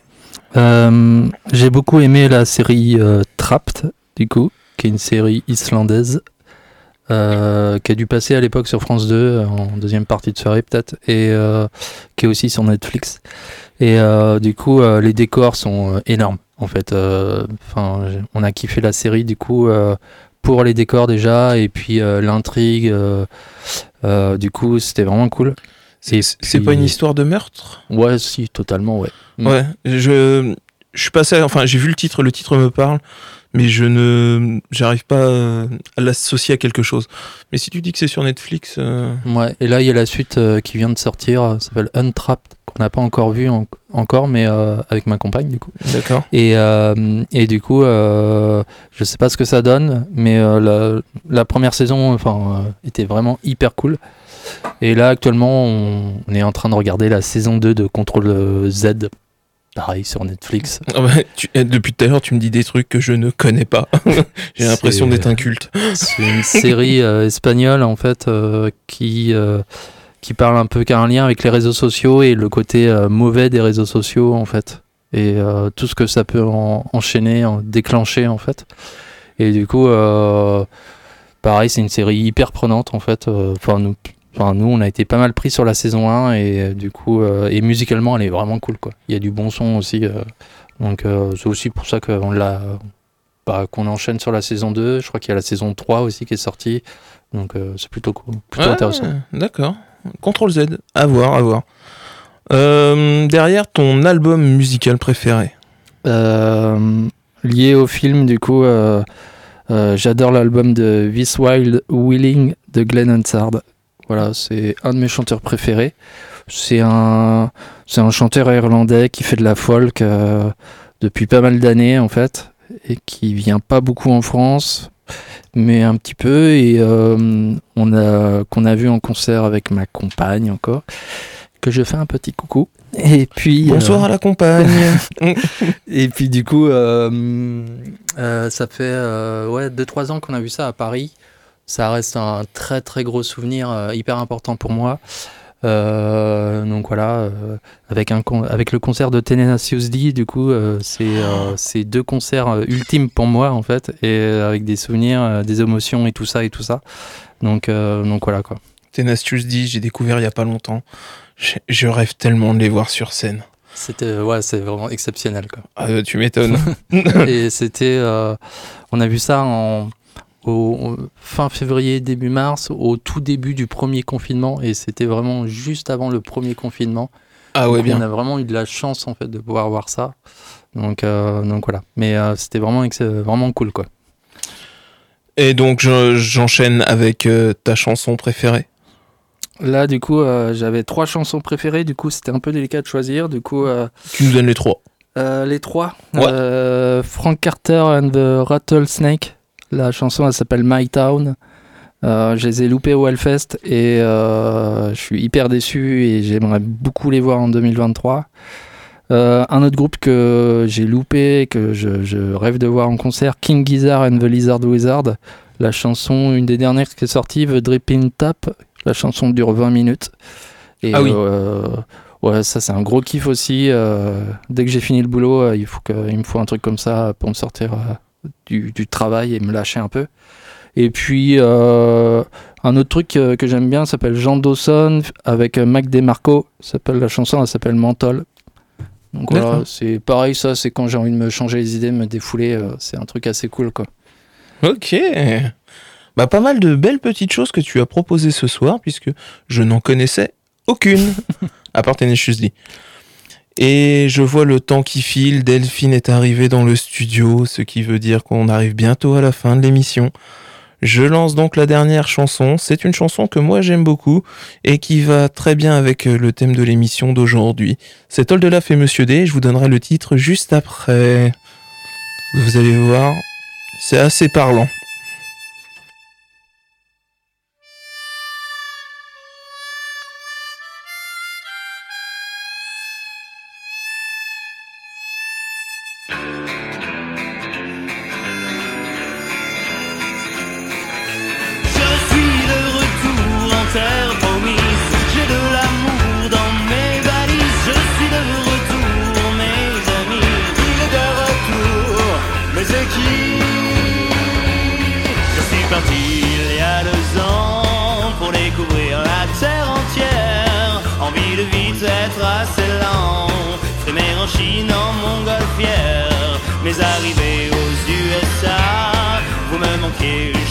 Euh, J'ai beaucoup aimé la série euh, Trapped, du coup, qui est une série islandaise. euh, qui a dû passer à l'époque sur France 2 euh, en deuxième partie de soirée peut-être et qui est aussi sur Netflix et du coup les décors sont énormes en fait enfin on a kiffé la série du coup pour les décors déjà et puis l'intrigue du coup c'était vraiment cool C'est puis- pas une histoire de meurtre? Ouais si totalement ouais Mm. Ouais. Je, je suis passé. Enfin, j'ai vu le titre. Le titre me parle. Mais je ne, j'arrive pas euh, à l'associer à quelque chose. Mais si tu dis que c'est sur Netflix, euh, Ouais, et là il y a la suite euh, qui vient de sortir, ça s'appelle Untrapped, qu'on n'a pas encore vu en- encore, mais euh, avec ma compagne du coup. d'accord. Et, et du coup, je sais pas ce que ça donne, mais la, la première saison enfin, était vraiment hyper cool. Et là actuellement, on, on est en train de regarder la saison 2 de Contrôle Z, pareil sur Netflix. Ah tu- eh, depuis tout à l'heure, tu me dis des trucs que je ne connais pas. j'ai l'impression d'être un culte. C'est une série euh, espagnole en fait euh, qui euh, qui parle un peu qui a un lien avec les réseaux sociaux et le côté euh, mauvais des réseaux sociaux en fait et euh, tout ce que ça peut en- enchaîner, en déclencher en fait. Et du coup, euh, pareil, c'est une série hyper prenante en fait. Euh, Enfin nous, enfin nous, on a été pas mal pris sur la saison 1 et euh, du coup euh, et musicalement, elle est vraiment cool quoi. Il y a du bon son aussi. euh, donc euh, c'est aussi pour ça qu'on l'a bah, qu'on enchaîne sur la saison 2. Je crois qu'il y a la saison 3 aussi qui est sortie. Donc c'est plutôt cool, plutôt intéressant. D'accord. Contrôle Z. À voir, à voir. Derrière ton album musical préféré? Lié au film, du coup, euh, j'adore l'album de This Wild Willing de Glenn Hansard. Voilà, c'est un de mes chanteurs préférés. C'est un, c'est un chanteur irlandais qui fait de la folk euh, depuis pas mal d'années en fait et qui vient pas beaucoup en France, mais un petit peu et euh, on a qu'on a vu en concert avec ma compagne encore que je fais un petit coucou. Et puis Bonsoir euh, à la compagne. et puis du coup, ça fait ouais, 2-3 ans qu'on a vu ça à Paris. Ça reste un très très gros souvenir euh, hyper important pour moi. Euh, donc voilà, euh, avec, un con- avec le concert de Tenacious D, du coup, euh, c'est deux concerts ultimes pour moi en fait, et avec des souvenirs, des émotions et tout ça et tout ça. Donc, donc voilà quoi. Tenacious D, j'ai découvert il y a pas longtemps. Je, je rêve tellement de les voir sur scène. C'était ouais, c'est vraiment exceptionnel quoi. Ah, tu m'étonnes. et c'était on a vu ça en au, fin février début mars au tout début du premier confinement et c'était vraiment juste avant le premier confinement Ah ouais, Donc, bien. on a vraiment eu de la chance en fait de pouvoir voir ça donc euh, donc voilà mais euh, c'était vraiment vraiment cool quoi Et donc, je- j'enchaîne avec euh, ta chanson préférée. là du coup euh, j'avais trois chansons préférées du coup c'était un peu délicat de choisir du coup euh, Tu nous donnes les trois. Euh, les trois. Ouais. Euh, Frank Carter and the Rattlesnake. La chanson, elle s'appelle My Town. Euh, je les ai loupés au Hellfest et euh, je suis hyper déçu et j'aimerais beaucoup les voir en 2023. Euh, un autre groupe que j'ai loupé, que je, je rêve de voir en concert, King Gizzard and the Lizard Wizard. La chanson, une des dernières qui est sortie, The Dripping Tap. La chanson dure 20 minutes. Et, Ah oui. Ouais, ça c'est un gros kiff aussi. dès que j'ai fini le boulot, il, faut que, il me faut un truc comme ça pour me sortir du, du travail et me lâcher un peu. Et puis euh, un autre truc euh, que j'aime bien s'appelle Jean Dawson avec euh, Mac DeMarco. S'appelle la chanson, elle s'appelle Menthol. Donc voilà, c'est pareil ça, c'est quand j'ai envie de me changer les idées, me défouler, euh, c'est un truc assez cool quoi. Ok. Bah, pas mal de belles petites choses que tu as proposées ce soir, puisque je n'en connaissais aucune, à part Tenacious D. Et je vois le temps qui file, Delphine est arrivée dans le studio, ce qui veut dire qu'on arrive bientôt à la fin de l'émission. Je lance donc la dernière chanson. C'est une chanson que moi j'aime beaucoup et qui va très bien avec euh, le thème de l'émission d'aujourd'hui. C'est Oldelaf et Monsieur D. Je vous donnerai le titre juste après. Vous allez voir, c'est assez parlant.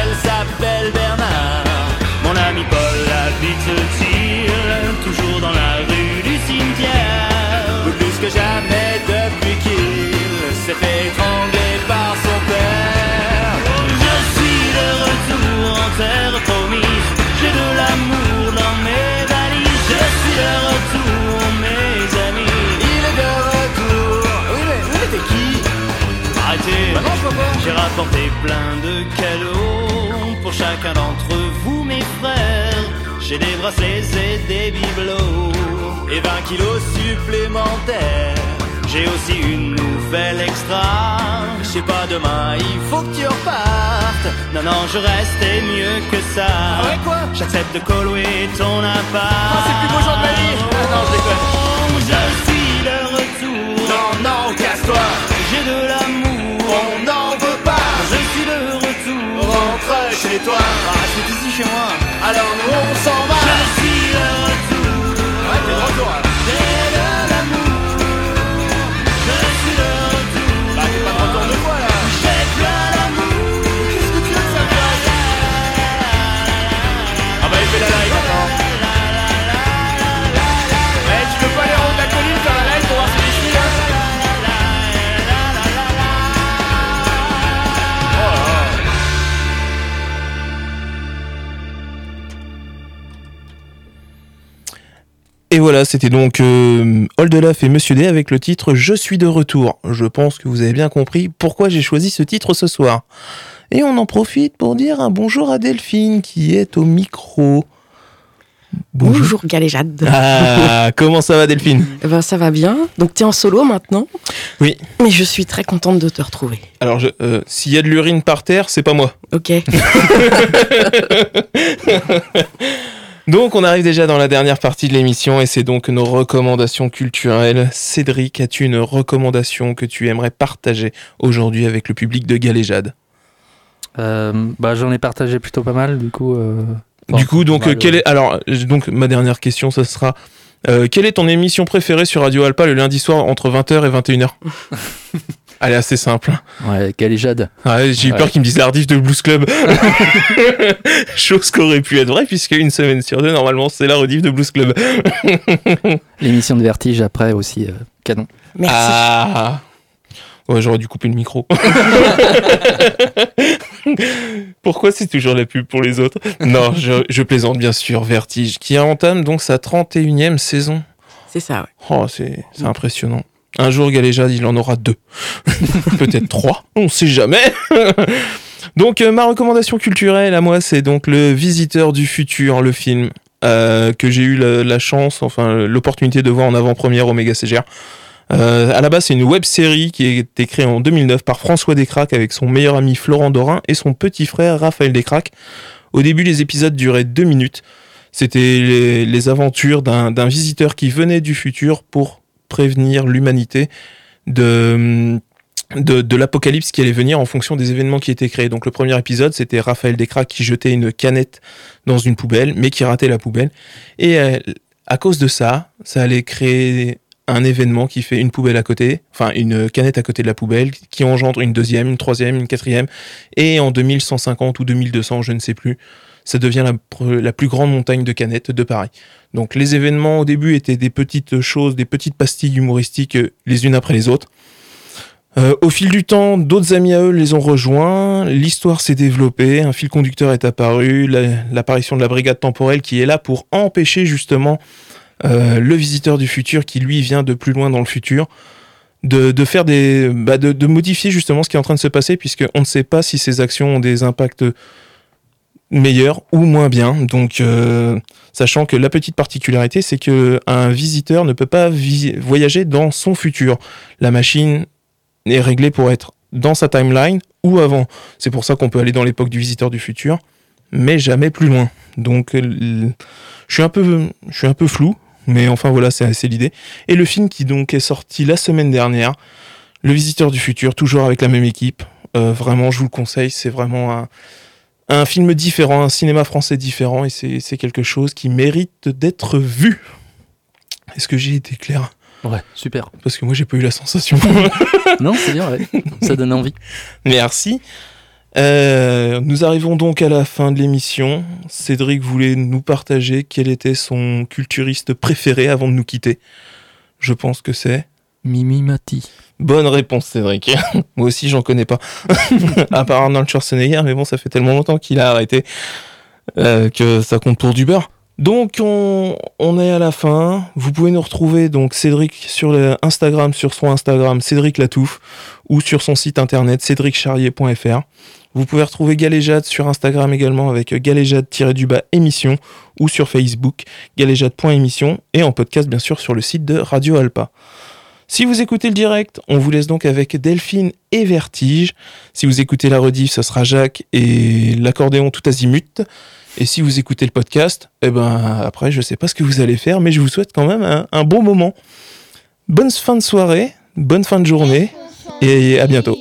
elle s'appelle Bernard. Mon ami Paul habite-t-il toujours dans la rue du cimetière? Plus que jamais rapporté plein de cadeaux pour chacun d'entre vous, mes frères. J'ai des bracelets et des bibelots et 20 kilos supplémentaires. J'ai aussi une nouvelle extra. Je sais pas, demain il faut que tu repartes. Non, non, je restais mieux que ça. Ah ouais, quoi? J'accepte de coller ton appart. Ah, c'est le plus beau jour de ma vie. Ah, non, je déconne. Je suis de retour. Non, non, casse-toi. J'ai de l'amour. Chez toi. Ah, c'est ici chez moi. Alors nous on s'en va. Voilà, c'était donc euh, Oldelaf et Monsieur D avec le titre Je suis de retour. Je pense que vous avez bien compris pourquoi j'ai choisi ce titre ce soir. Et on en profite pour dire un bonjour à Delphine qui est au micro. Bonjour Galéjade. Ah, comment ça va Delphine? Eh ben, ça va bien. Donc tu es en solo maintenant? Oui. Mais je suis très contente de te retrouver. Alors, euh, s'il y a de l'urine par terre, c'est pas moi. Ok. Donc, on arrive déjà dans la dernière partie de l'émission et c'est donc nos recommandations culturelles. Cédric, as-tu une recommandation que tu aimerais partager aujourd'hui avec le public de Galéjade? Euh, bah, J'en ai partagé plutôt pas mal, du coup. euh, Du coup, donc, euh, quelle est alors euh, donc ma dernière question, ça sera quelle est ton émission préférée sur Radio Alpa le lundi soir entre 20h et 21h Elle est assez simple. Ouais, Galéjade. Ouais, j'ai eu Ouais. peur qu'ils me disent la rediff de Blues Club. Chose qui aurait pu être vraie puisque une semaine sur deux normalement c'est la rediff de Blues Club. L'émission de Vertige après aussi, euh, canon. Merci. Ah Ouais, j'aurais dû couper le micro. Pourquoi c'est toujours la pub pour les autres? Non, je, je plaisante bien sûr. Vertige, qui entame donc sa 31e saison. C'est ça, ouais. Oh, c'est impressionnant. Un jour, Galéjade, il en aura deux. Peut-être trois, on sait jamais. donc, euh, ma recommandation culturelle à moi, c'est donc Le Visiteur du Futur, le film euh, que j'ai eu la, chance, enfin l'opportunité de voir en avant-première au Méga CGR. Euh, à la base, c'est une web série qui a été créée en 2009 par François Descraques avec son meilleur ami Florent Dorin et son petit frère Raphaël Descraques. Au début, les épisodes duraient deux minutes. C'était les, aventures d'un visiteur qui venait du futur pour prévenir l'humanité de, de, l'apocalypse qui allait venir en fonction des événements qui étaient créés. Donc le premier épisode, c'était Raphaël Descraques qui jetait une canette dans une poubelle, mais qui ratait la poubelle. Et euh, à cause de ça, ça allait créer un événement qui fait une poubelle à côté, enfin une canette à côté de la poubelle, qui engendre une deuxième, une troisième, une quatrième, et en 2150 ou 2200, je ne sais plus, ça devient la, plus grande montagne de canettes de Paris. Donc les événements au début étaient des petites choses, des petites pastilles humoristiques euh, les unes après les autres. Euh, au fil du temps, d'autres amis à eux les ont rejoints, l'histoire s'est développée, un fil conducteur est apparu, la- l'apparition de la brigade temporelle qui est là pour empêcher justement euh, le visiteur du futur qui lui vient de plus loin dans le futur de, de faire des bah, de, de modifier justement ce qui est en train de se passer puisque on ne sait pas si ces actions ont des impacts meilleurs ou moins bien. Donc euh, sachant que la petite particularité c'est que un visiteur ne peut pas voyager dans son futur. La machine est réglée pour être dans sa timeline ou avant. C'est pour ça qu'on peut aller dans l'époque du visiteur du futur mais jamais plus loin. Donc je suis un peu je flou mais enfin voilà c'est c'est l'idée. Et le film qui donc est sorti la semaine dernière, Le Visiteur du Futur, toujours avec la même équipe. Euh, vraiment, je vous le conseille, c'est vraiment un, un film différent, un cinéma français différent, et c'est quelque chose qui mérite d'être vu. Est-ce que j'ai été clair? Ouais, super. Parce que moi, j'ai pas eu la sensation. non, c'est bien, ouais. Ça donne envie. Merci. Euh, nous arrivons donc à la fin de l'émission. Cédric voulait nous partager quel était son culturiste préféré avant de nous quitter. Je pense que c'est. Mimi Mati. Bonne réponse, Cédric. Moi aussi, j'en connais pas. à part Arnold Schwarzenegger, mais bon, ça fait tellement longtemps qu'il a arrêté euh, que ça compte pour du beurre. Donc, on, est à la fin. Vous pouvez nous retrouver, donc, Cédric sur Instagram, sur son Instagram, Cédric Latouffe, ou sur son site internet, cédriccharrier.fr. Vous pouvez retrouver Galéjade sur Instagram également avec galéjade-du-bas émission ou sur Facebook galéjade.émission et en podcast bien sûr sur le site de Radio Alpa. Si vous écoutez le direct, on vous laisse donc avec Delphine et Vertige. Si vous écoutez la rediff, ce sera Jacques et l'accordéon tout azimut. Et si vous écoutez le podcast, eh ben après je sais pas ce que vous allez faire, mais je vous souhaite quand même un, un bon moment. Bonne fin de soirée, bonne fin de journée et à bientôt.